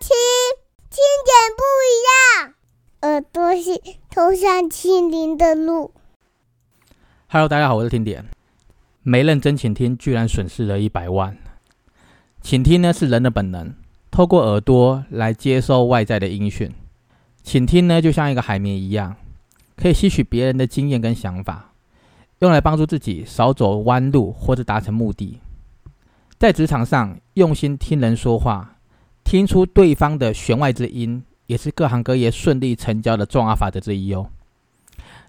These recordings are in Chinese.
听，听点不一样。耳朵是通向心灵的路。Hello，大家好，我是听点。没认真倾听，居然损失了一百万。倾听呢是人的本能，透过耳朵来接收外在的音讯。倾听呢就像一个海绵一样，可以吸取别人的经验跟想法，用来帮助自己少走弯路或者达成目的。在职场上，用心听人说话，听出对方的弦外之音，也是各行各业顺利成交的重要法则之一哦。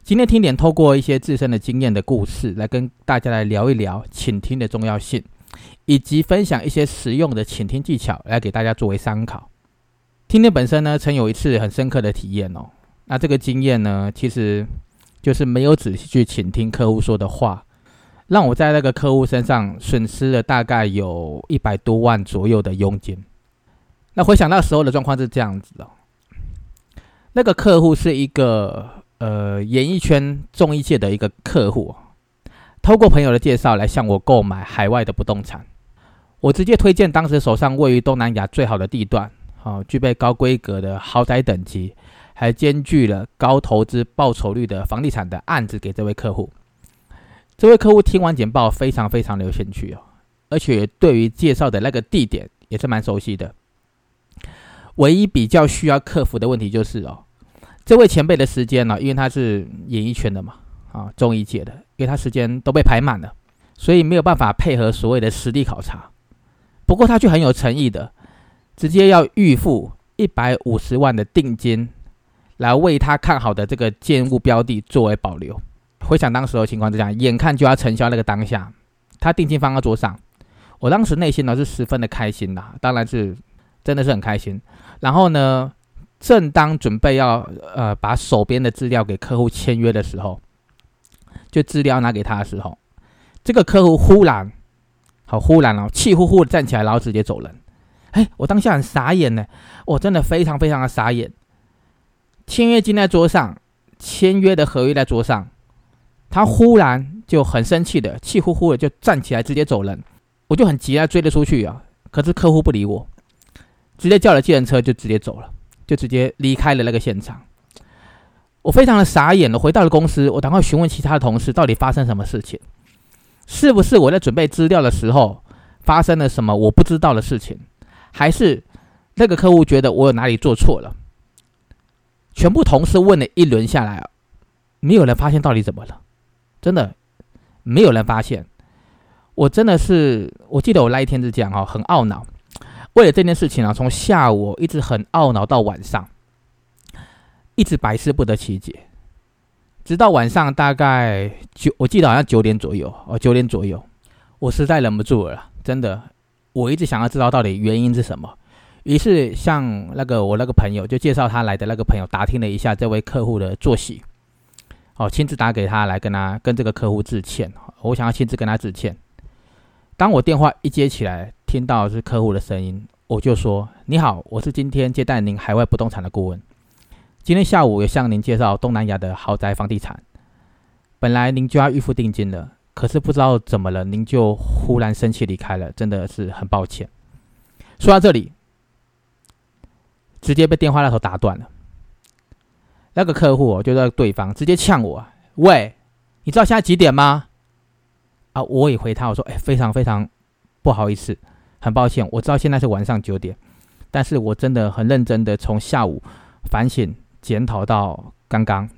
今天听点透过一些自身的经验的故事，来跟大家来聊一聊倾听的重要性，以及分享一些实用的倾听技巧，来给大家作为参考。听听本身呢，曾有一次很深刻的体验哦。那这个经验呢，其实就是没有仔细去倾听客户说的话，让我在那个客户身上损失了大概有一百多万左右的佣金。那回想那时候的状况是这样子哦，那个客户是一个。呃，演艺圈综艺界的一个客户，透过朋友的介绍来向我购买海外的不动产。我直接推荐当时手上位于东南亚最好的地段，好、具备高规格的豪宅等级，还兼具了高投资报酬率的房地产的案子给这位客户。这位客户听完简报，非常非常的有兴趣哦，而且对于介绍的那个地点也是蛮熟悉的。唯一比较需要克服的问题就是哦。这位前辈的时间呢、因为他是演艺圈的嘛，啊，综艺界的，因为他时间都被排满了，所以没有办法配合所谓的实地考察。不过他却很有诚意的，直接要预付一百五十万的定金，来为他看好的这个建物标的作为保留。回想当时的情况是这样，眼看就要成交那个当下，他定金放在桌上，我当时内心呢是十分的开心的，当然是真的是很开心。然后呢？正当准备要呃把手边的资料给客户签约的时候，就资料拿给他的时候，这个客户忽然，好忽然哦，气呼呼的站起来，然后直接走人。哎，我当下很傻眼呢，我真的非常非常的傻眼。签约金在桌上，签约的合约在桌上，他忽然就很生气的，气呼呼的就站起来直接走人。我就很急啊，追了出去啊，可是客户不理我，直接叫了计程车就直接走了。就直接离开了那个现场，我非常的傻眼了。回到了公司，我赶快询问其他的同事，到底发生什么事情？是不是我在准备资料的时候发生了什么我不知道的事情？还是那个客户觉得我有哪里做错了？全部同事问了一轮下来，没有人发现到底怎么了，真的没有人发现。我真的是，我记得我那一天是这样哦，很懊恼。为了这件事情啊，从下午一直很懊恼到晚上，一直百思不得其解，直到晚上大概九，我记得好像九点左右哦，九点左右，我实在忍不住了，真的，我一直想要知道到底原因是什么。于是向那个我那个朋友，就介绍他来的那个朋友打听了一下这位客户的作息，哦，亲自打给他来跟他跟这个客户致歉，我想要亲自跟他致歉。当我电话一接起来，听到是客户的声音，我就说：“你好，我是今天接待您海外不动产的顾问。今天下午有向您介绍东南亚的豪宅房地产，本来您就要预付定金了，可是不知道怎么了，您就忽然生气离开了，真的是很抱歉。”说到这里，直接被电话那头打断了。那个客户就在对方直接呛我：“喂，你知道现在几点吗？”啊，我也回他，我说，哎，非常非常不好意思，很抱歉，我知道现在是晚上九点，但是我真的很认真的从下午反省检讨到刚刚，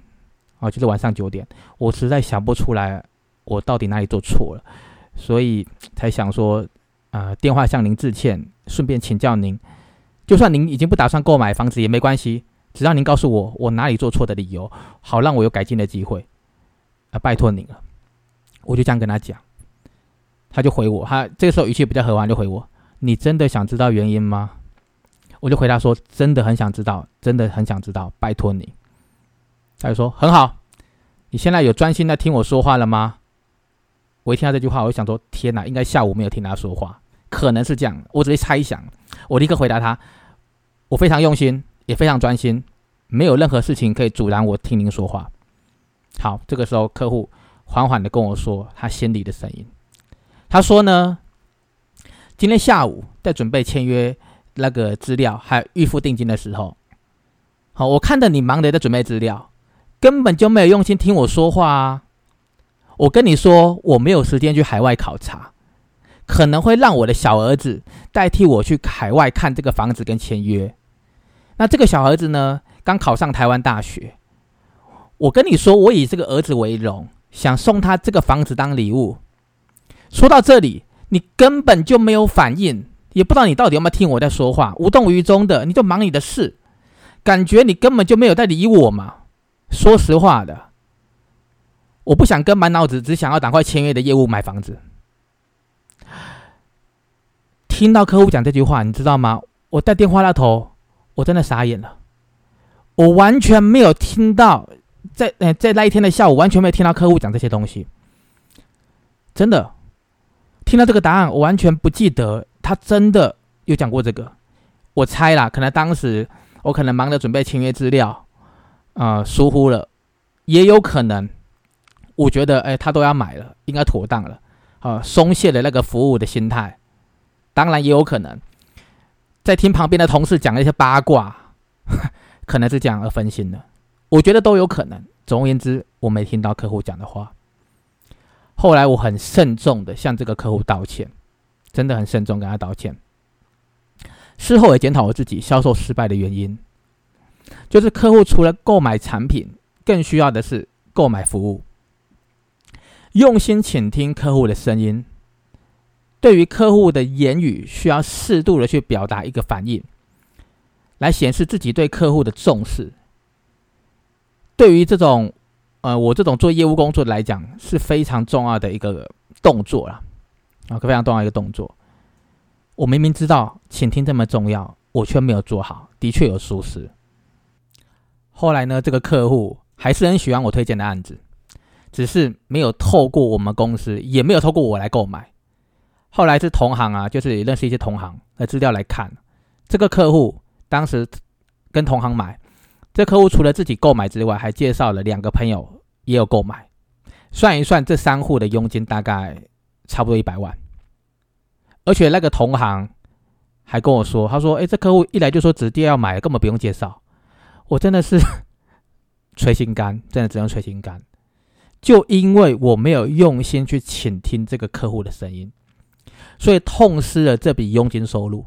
啊，就是晚上九点，我实在想不出来我到底哪里做错了，所以才想说，呃，电话向您致歉，顺便请教您，就算您已经不打算购买房子也没关系，只要您告诉我我哪里做错的理由，好让我有改进的机会，啊，拜托您了，我就这样跟他讲。他就回我，他这个时候语气比较和缓，就回我：“你真的想知道原因吗？”我就回答说：“真的很想知道，真的很想知道，拜托你。”他就说：“很好，你现在有专心在听我说话了吗？”我一听到这句话，我就想说：“天哪，应该下午没有听他说话，可能是这样。”我只是猜想，我立刻回答他：“我非常用心，也非常专心，没有任何事情可以阻拦我听您说话。”好，这个时候客户缓缓的跟我说他心里的声音。他说呢，今天下午在准备签约那个资料，还有预付定金的时候，好，我看到你忙的在准备资料，根本就没有用心听我说话啊！我跟你说，我没有时间去海外考察，可能会让我的小儿子代替我去海外看这个房子跟签约。那这个小儿子呢，刚考上台湾大学，我跟你说，我以这个儿子为荣，想送他这个房子当礼物。说到这里，你根本就没有反应。也不知道你到底有没有听我在说话，无动于衷的，你就忙你的事，感觉你根本就没有在理我嘛。说实话的，我不想跟满脑子只想要赶快签约的业务买房子。听到客户讲这句话，你知道吗？我在电话那头，我真的傻眼了，我完全没有听到，在呃在那一天的下午，完全没有听到客户讲这些东西，真的。听到这个答案，我完全不记得他真的有讲过这个。我猜啦，可能当时我可能忙着准备签约资料，啊，疏忽了，也有可能。我觉得，哎，他都要买了，应该妥当了，啊，松懈了那个服务的心态。当然也有可能，在听旁边的同事讲那些八卦，可能是这样而分心的。我觉得都有可能。总而言之，我没听到客户讲的话。后来我很慎重的向这个客户道歉，真的很慎重跟他道歉。事后也检讨我自己销售失败的原因，就是客户除了购买产品，更需要的是购买服务。用心倾听客户的声音，对于客户的言语需要适度的去表达一个反应，来显示自己对客户的重视。对于这种。呃，我这种做业务工作来讲是非常重要的一个动作了，啊，非常重要一个动作。我明明知道倾听这么重要，我却没有做好，的确有疏失。后来呢，这个客户还是很喜欢我推荐的案子，只是没有透过我们公司，也没有透过我来购买。后来是同行啊，就是认识一些同行的资料来看，这个客户当时跟同行买，这客户除了自己购买之外，还介绍了两个朋友。也有购买，算一算，这三户的佣金大概差不多一百万。而且那个同行还跟我说，他说：“哎，这客户一来就说直接要买，根本不用介绍。”我真的是 捶心肝，真的只能捶心肝。就因为我没有用心去倾听这个客户的声音，所以痛失了这笔佣金收入。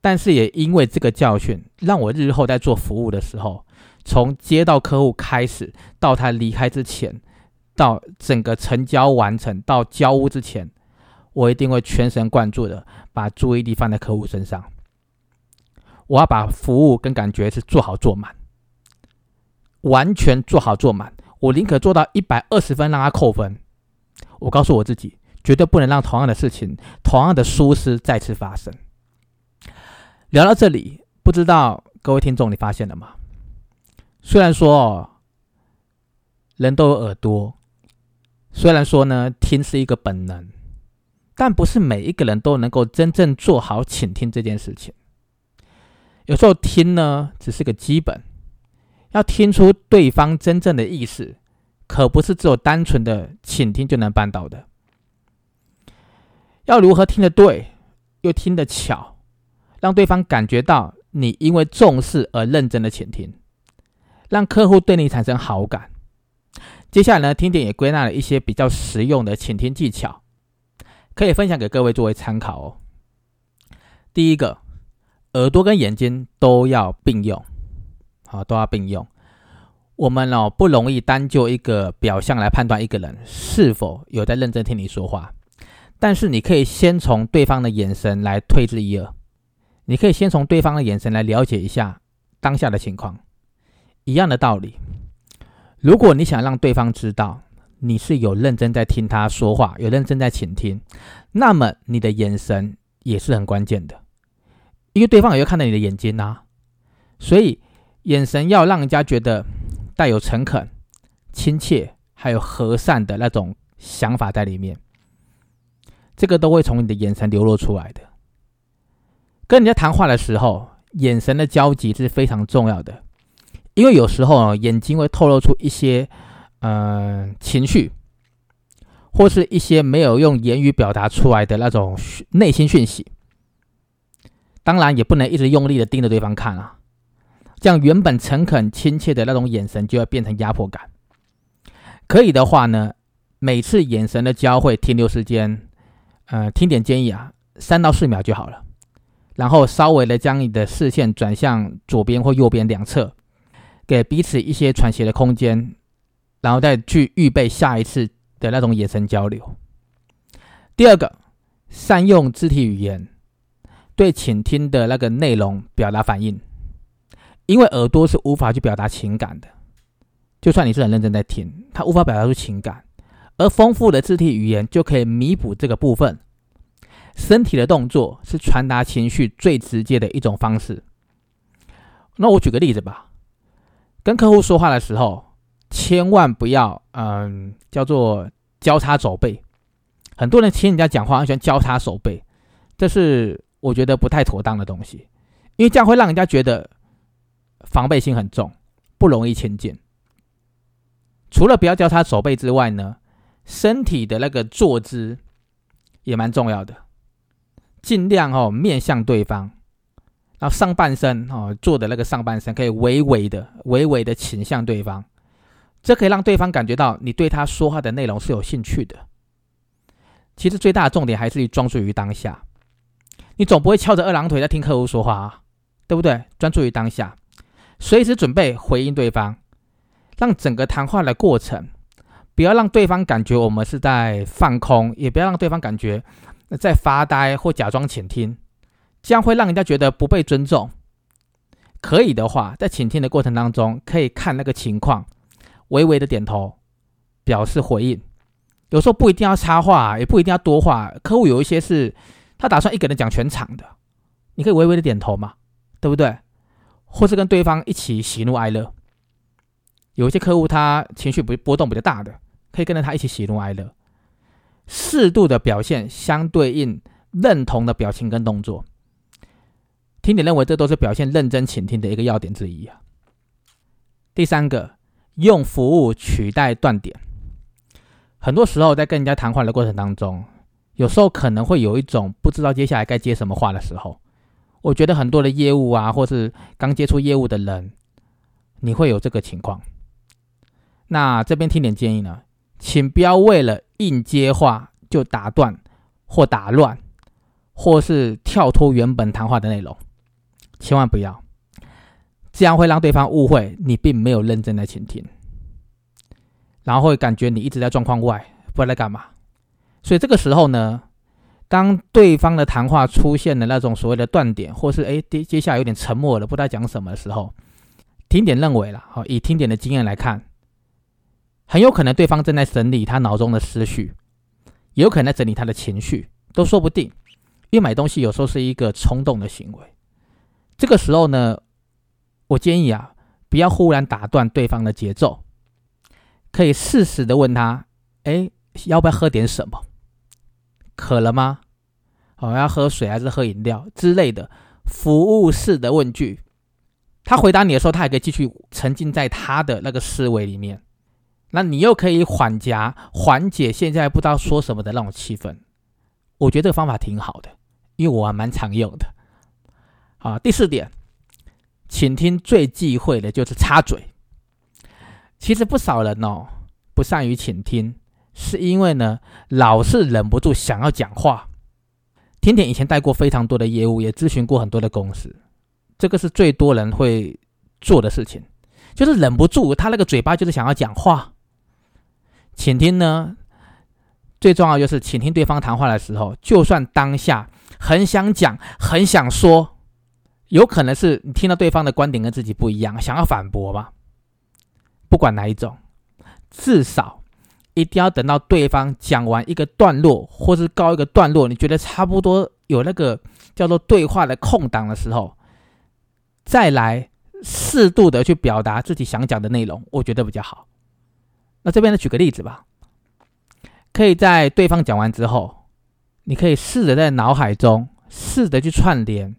但是也因为这个教训，让我日后在做服务的时候。从接到客户开始，到他离开之前，到整个成交完成，到交屋之前，我一定会全神贯注的把注意力放在客户身上。我要把服务跟感觉是做好做满，完全做好做满。我宁可做到一百二十分让他扣分。我告诉我自己，绝对不能让同样的事情、同样的疏失再次发生。聊到这里，不知道各位听众你发现了吗？虽然说，人都有耳朵，虽然说呢，听是一个本能，但不是每一个人都能够真正做好倾听这件事情。有时候听呢，只是个基本，要听出对方真正的意思，可不是只有单纯的倾听就能办到的。要如何听得对，又听得巧，让对方感觉到你因为重视而认真的倾听。让客户对你产生好感。接下来呢，听点也归纳了一些比较实用的倾听技巧，可以分享给各位作为参考哦。第一个，耳朵跟眼睛都要并用，好，都要并用。我们哦不容易单就一个表象来判断一个人是否有在认真听你说话，但是你可以先从对方的眼神来推之一二，你可以先从对方的眼神来了解一下当下的情况。一样的道理，如果你想让对方知道你是有认真在听他说话，有认真在倾听，那么你的眼神也是很关键的，因为对方也会看到你的眼睛啊。所以眼神要让人家觉得带有诚恳、亲切，还有和善的那种想法在里面，这个都会从你的眼神流露出来的。跟人家谈话的时候，眼神的交集是非常重要的。因为有时候啊，眼睛会透露出一些，嗯，情绪，或是一些没有用言语表达出来的那种内心讯息。当然也不能一直用力的盯着对方看啊，这样原本诚恳亲切的那种眼神就会变成压迫感。可以的话呢，每次眼神的交汇停留时间，呃，听点建议啊，三到四秒就好了。然后稍微的将你的视线转向左边或右边两侧，给彼此一些喘息的空间，然后再去预备下一次的那种眼神交流。第二个，善用肢体语言对倾听的那个内容表达反应，因为耳朵是无法去表达情感的，就算你是很认真在听，它无法表达出情感，而丰富的肢体语言就可以弥补这个部分。身体的动作是传达情绪最直接的一种方式。那我举个例子吧，跟客户说话的时候，千万不要嗯叫做交叉手背。很多人听人家讲话，很喜欢交叉手背，这是我觉得不太妥当的东西，因为这样会让人家觉得防备心很重，不容易亲近。除了不要交叉手背之外呢，身体的那个坐姿也蛮重要的，尽量哦面向对方，然后上半身哦坐的那个上半身可以微微的、微微的倾向对方，这可以让对方感觉到你对他说话的内容是有兴趣的。其实最大的重点还是专注于当下，你总不会翘着二郎腿在听客户说话啊，对不对？专注于当下，随时准备回应对方，让整个谈话的过程，不要让对方感觉我们是在放空，也不要让对方感觉在发呆或假装倾听，这样会让人家觉得不被尊重。可以的话，在倾听的过程当中，可以看那个情况，微微的点头，表示回应。有时候不一定要插话，也不一定要多话。客户有一些是，他打算一个人讲全场的，你可以微微的点头嘛，对不对？或是跟对方一起喜怒哀乐。有一些客户他情绪不波动比较大的，可以跟着他一起喜怒哀乐，适度的表现相对应认同的表情跟动作。听点认为这都是表现认真倾听的一个要点之一啊。第三个，用服务取代断点。很多时候，在跟人家谈话的过程当中，有时候可能会有一种不知道接下来该接什么话的时候。我觉得很多的业务啊，或是刚接触业务的人，你会有这个情况。那这边听点建议呢，请不要为了硬接话就打断或打乱，或是跳脱原本谈话的内容，千万不要，这样会让对方误会你并没有认真的倾听。然后会感觉你一直在状况外，不知道在干嘛。所以这个时候呢，当对方的谈话出现了那种所谓的断点，或是哎接接下来有点沉默了，不知道讲什么的时候，听点认为了，好，以听点的经验来看，很有可能对方正在整理他脑中的思绪，也有可能在整理他的情绪，都说不定。因为买东西有时候是一个冲动的行为，这个时候呢，我建议啊，不要忽然打断对方的节奏。可以适时的问他：“哎，要不要喝点什么？渴了吗？哦，要喝水还是喝饮料之类的服务式的问句。”他回答你的时候，他还可以继续沉浸在他的那个思维里面。那你又可以缓夹缓解现在不知道说什么的那种气氛。我觉得这个方法挺好的，因为我还蛮常用的。啊，第四点，请听最忌讳的就是插嘴。其实不少人哦不善于倾听，是因为呢老是忍不住想要讲话。甜甜以前带过非常多的业务，也咨询过很多的公司，这个是最多人会做的事情，就是忍不住他那个嘴巴就是想要讲话。倾听呢最重要就是倾听对方谈话的时候，就算当下很想讲、很想说，有可能是你听到对方的观点跟自己不一样，想要反驳吧。不管哪一种，至少一定要等到对方讲完一个段落，或是告一个段落，你觉得差不多有那个叫做对话的空档的时候，再来适度的去表达自己想讲的内容，我觉得比较好。那这边呢，举个例子吧，可以在对方讲完之后，你可以试着在脑海中试着去串联，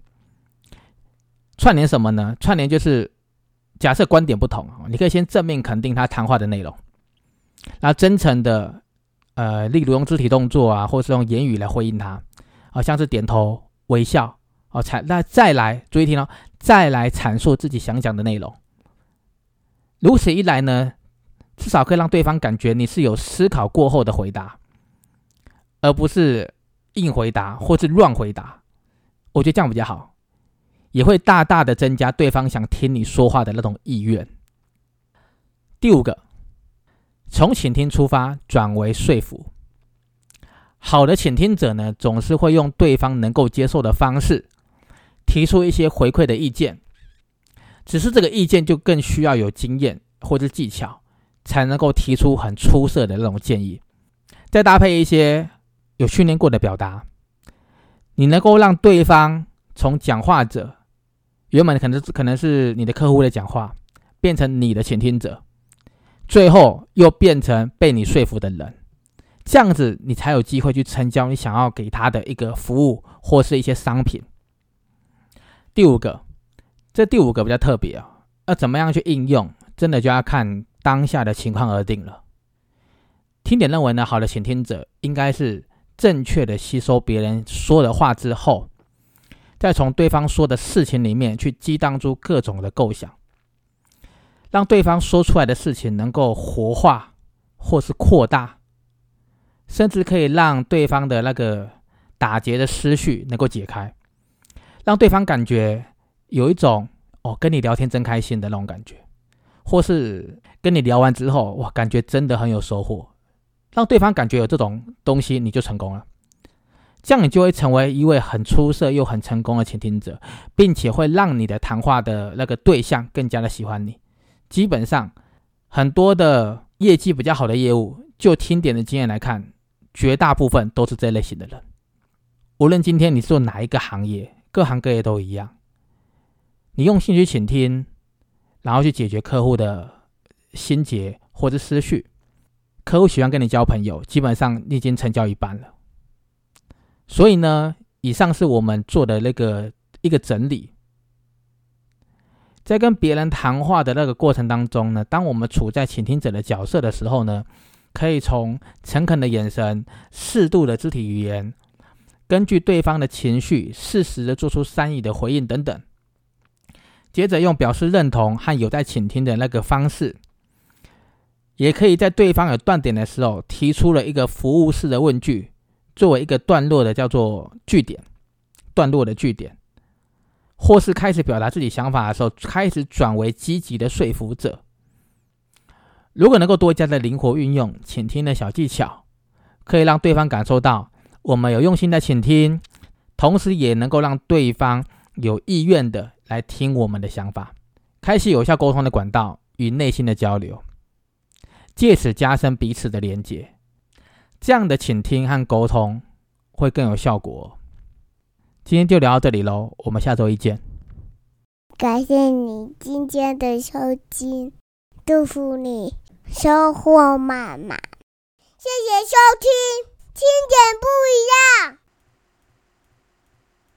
串联什么呢？串联就是。假设观点不同，你可以先正面肯定他谈话的内容，然后真诚的，呃，例如用肢体动作啊，或是用言语来回应他，啊，像是点头微笑，哦，阐那再来注意听哦，再来阐述自己想讲的内容。如此一来呢，至少可以让对方感觉你是有思考过后的回答，而不是硬回答或是乱回答。我觉得这样比较好，也会大大的增加对方想听你说话的那种意愿。第五个，从倾听出发转为说服。好的倾听者呢，总是会用对方能够接受的方式，提出一些回馈的意见。只是这个意见就更需要有经验或者技巧，才能够提出很出色的那种建议。再搭配一些有训练过的表达，你能够让对方从讲话者，原本可能可能是你的客户的讲话，变成你的倾听者。最后又变成被你说服的人，这样子你才有机会去成交你想要给他的一个服务或是一些商品。第五个，这第五个比较特别啊，要怎么样去应用，真的就要看当下的情况而定了。听点认为呢，好的倾听者应该是正确的吸收别人说的话之后，再从对方说的事情里面去激荡出各种的构想。让对方说出来的事情能够活化，或是扩大，甚至可以让对方的那个打结的思绪能够解开，让对方感觉有一种哦跟你聊天真开心的那种感觉，或是跟你聊完之后哇感觉真的很有收获，让对方感觉有这种东西你就成功了，这样你就会成为一位很出色又很成功的倾听者，并且会让你的谈话的那个对象更加的喜欢你。基本上，很多的业绩比较好的业务，就听点的经验来看，绝大部分都是这类型的人。无论今天你做哪一个行业，各行各业都一样。你用心去倾听，然后去解决客户的心结或者思绪，客户喜欢跟你交朋友，基本上你已经成交一半了。所以呢，以上是我们做的那个一个整理。在跟别人谈话的那个过程当中呢，当我们处在倾听者的角色的时候呢，可以从诚恳的眼神、适度的肢体语言，根据对方的情绪，适时的做出善意的回应等等。接着用表示认同和有在倾听的那个方式，也可以在对方有断点的时候，提出了一个服务式的问句，作为一个段落的叫做句点，段落的句点。或是开始表达自己想法的时候，开始转为积极的说服者。如果能够多加的灵活运用倾听的小技巧，可以让对方感受到我们有用心的倾听，同时也能够让对方有意愿的来听我们的想法，开启有效沟通的管道与内心的交流，借此加深彼此的连接。这样的倾听和沟通会更有效果。今天就聊到这里喽，我们下周一见。感谢你今天的收听，祝福你收获满满。谢谢收听，听点不一样。